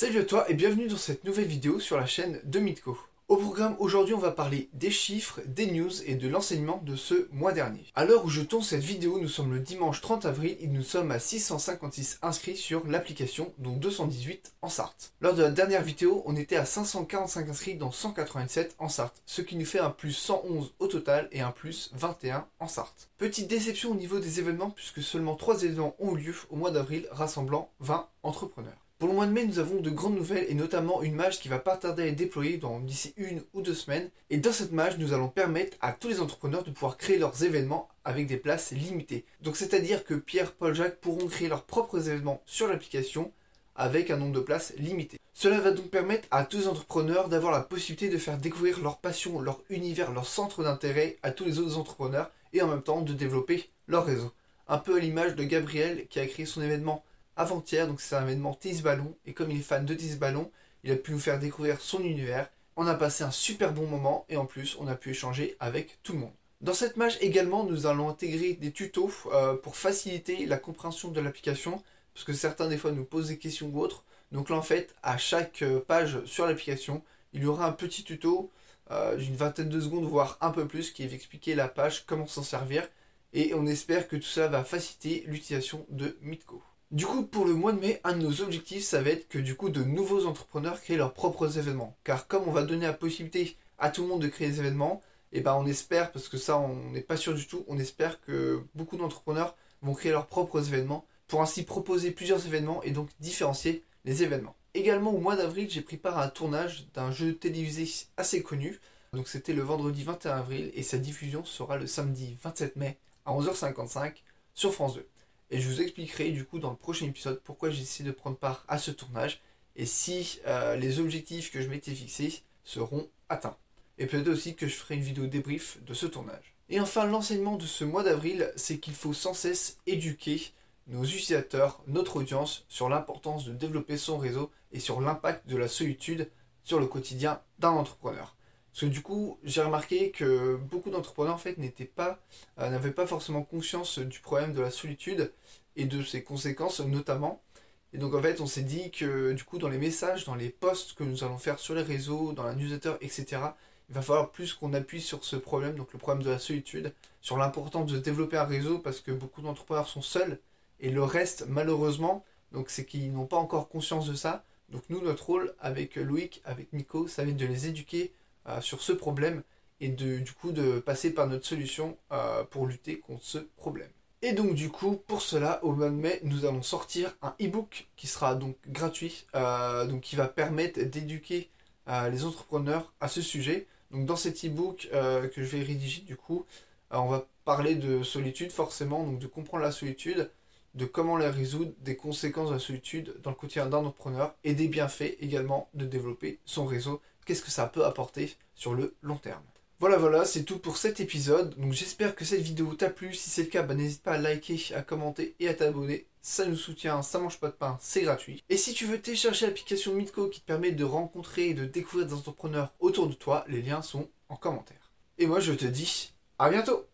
Salut à toi et bienvenue dans cette nouvelle vidéo sur la chaîne de Mitko. Au programme aujourd'hui on va parler des chiffres, des news et de l'enseignement de ce mois dernier. À l'heure où je tourne cette vidéo, nous sommes le dimanche 30 avril et nous sommes à 656 inscrits sur l'application, dont 218 en Sarthe. Lors de la dernière vidéo, on était à 545 inscrits dans 187 en Sarthe, ce qui nous fait un plus 111 au total et un plus 21 en Sarthe. Petite déception au niveau des événements puisque seulement 3 événements ont eu lieu au mois d'avril rassemblant 20 entrepreneurs. Pour le mois de mai, nous avons de grandes nouvelles et notamment une mage qui va pas tarder à être déployée d'ici une ou deux semaines. Et dans cette mage, nous allons permettre à tous les entrepreneurs de pouvoir créer leurs événements avec des places limitées. Donc c'est-à-dire que Pierre, Paul, Jacques pourront créer leurs propres événements sur l'application avec un nombre de places limité. Cela va donc permettre à tous les entrepreneurs d'avoir la possibilité de faire découvrir leur passion, leur univers, leur centre d'intérêt à tous les autres entrepreneurs et en même temps de développer leur réseau. Un peu à l'image de Gabriel qui a créé son événement avant-hier, donc c'est un événement tennis ballon, et comme il est fan de tennis ballon, il a pu nous faire découvrir son univers. On a passé un super bon moment et en plus on a pu échanger avec tout le monde. Dans cette mage également, nous allons intégrer des tutos euh, pour faciliter la compréhension de l'application, parce que certains des fois nous posent des questions ou autres. Donc là en fait, à chaque euh, page sur l'application, il y aura un petit tuto euh, d'une vingtaine de secondes, voire un peu plus, qui va expliquer la page, comment s'en servir. Et on espère que tout ça va faciliter l'utilisation de Mitko. Du coup, pour le mois de mai, un de nos objectifs, ça va être que du coup, de nouveaux entrepreneurs créent leurs propres événements. Car comme on va donner la possibilité à tout le monde de créer des événements, et eh ben on espère, parce que ça on n'est pas sûr du tout, on espère que beaucoup d'entrepreneurs vont créer leurs propres événements pour ainsi proposer plusieurs événements et donc différencier les événements. Également au mois d'avril, j'ai pris part à un tournage d'un jeu télévisé assez connu. Donc c'était le vendredi 21 avril et sa diffusion sera le samedi 27 mai à 11h55 sur France 2. Et je vous expliquerai du coup dans le prochain épisode pourquoi j'ai de prendre part à ce tournage et si euh, les objectifs que je m'étais fixés seront atteints. Et peut-être aussi que je ferai une vidéo débrief de ce tournage. Et enfin, l'enseignement de ce mois d'avril, c'est qu'il faut sans cesse éduquer nos utilisateurs, notre audience, sur l'importance de développer son réseau et sur l'impact de la solitude sur le quotidien d'un entrepreneur. Parce que du coup, j'ai remarqué que beaucoup d'entrepreneurs en fait n'étaient pas, euh, n'avaient pas forcément conscience du problème de la solitude et de ses conséquences notamment. Et donc en fait, on s'est dit que du coup, dans les messages, dans les posts que nous allons faire sur les réseaux, dans la newsletter, etc., il va falloir plus qu'on appuie sur ce problème, donc le problème de la solitude, sur l'importance de développer un réseau parce que beaucoup d'entrepreneurs sont seuls et le reste, malheureusement, donc c'est qu'ils n'ont pas encore conscience de ça. Donc nous, notre rôle avec Loïc, avec Nico, ça va être de les éduquer euh, sur ce problème et de, du coup de passer par notre solution euh, pour lutter contre ce problème. Et donc du coup, pour cela, au mois de mai, nous allons sortir un e-book qui sera donc gratuit, euh, donc qui va permettre d'éduquer les entrepreneurs à ce sujet. Donc dans cet e-book que je vais rédiger, du coup, on va parler de solitude forcément, donc de comprendre la solitude, de comment la résoudre, des conséquences de la solitude dans le quotidien d'un entrepreneur et des bienfaits également de développer son réseau qu'est-ce que ça peut apporter sur le long terme. Voilà, voilà, c'est tout pour cet épisode. Donc j'espère que cette vidéo t'a plu. Si c'est le cas, bah, n'hésite pas à liker, à commenter et à t'abonner. Ça nous soutient, ça mange pas de pain, c'est gratuit. Et si tu veux télécharger l'application Mitco qui te permet de rencontrer et de découvrir des entrepreneurs autour de toi, les liens sont en commentaire. Et moi je te dis à bientôt